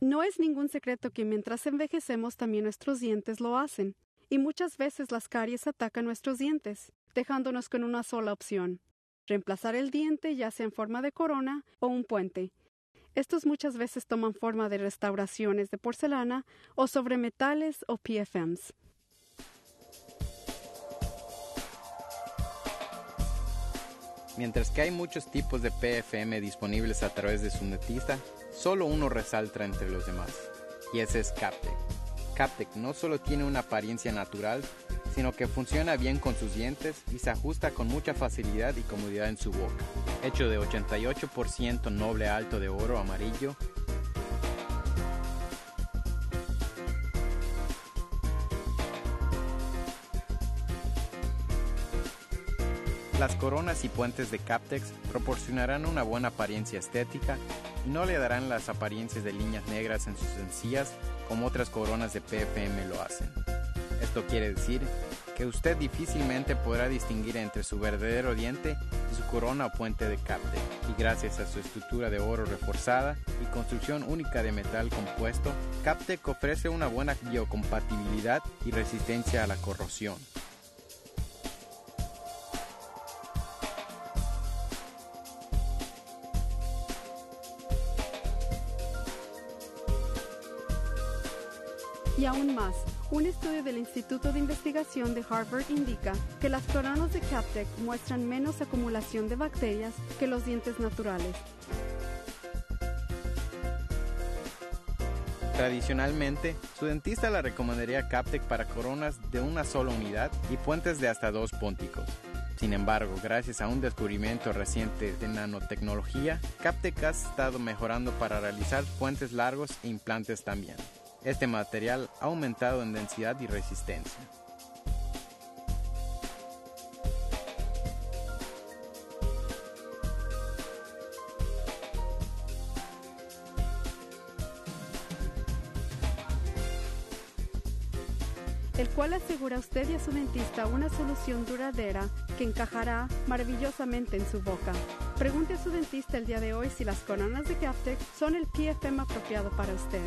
No es ningún secreto que mientras envejecemos también nuestros dientes lo hacen, y muchas veces las caries atacan nuestros dientes, dejándonos con una sola opción, reemplazar el diente ya sea en forma de corona o un puente. Estos muchas veces toman forma de restauraciones de porcelana o sobre metales o PFMs. Mientras que hay muchos tipos de PFM disponibles a través de su dentista, solo uno resalta entre los demás, y ese es Captec. Captec no solo tiene una apariencia natural, sino que funciona bien con sus dientes y se ajusta con mucha facilidad y comodidad en su boca. Hecho de 88% noble alto de oro amarillo, Las coronas y puentes de Captex proporcionarán una buena apariencia estética no le darán las apariencias de líneas negras en sus encías como otras coronas de PFM lo hacen. Esto quiere decir que usted difícilmente podrá distinguir entre su verdadero diente y su corona o puente de Captex. Y gracias a su estructura de oro reforzada y construcción única de metal compuesto, Captec ofrece una buena biocompatibilidad y resistencia a la corrosión. Y aún más, un estudio del Instituto de Investigación de Harvard indica que las coronas de Captec muestran menos acumulación de bacterias que los dientes naturales. Tradicionalmente, su dentista la recomendaría Captec para coronas de una sola unidad y puentes de hasta dos pónticos. Sin embargo, gracias a un descubrimiento reciente de nanotecnología, Captec ha estado mejorando para realizar puentes largos e implantes también. Este material ha aumentado en densidad y resistencia. el cual asegura a usted y a su dentista una solución duradera que encajará maravillosamente en su boca. Pregunte a su dentista el día de hoy si las coronas de Captec son el PFM apropiado para usted.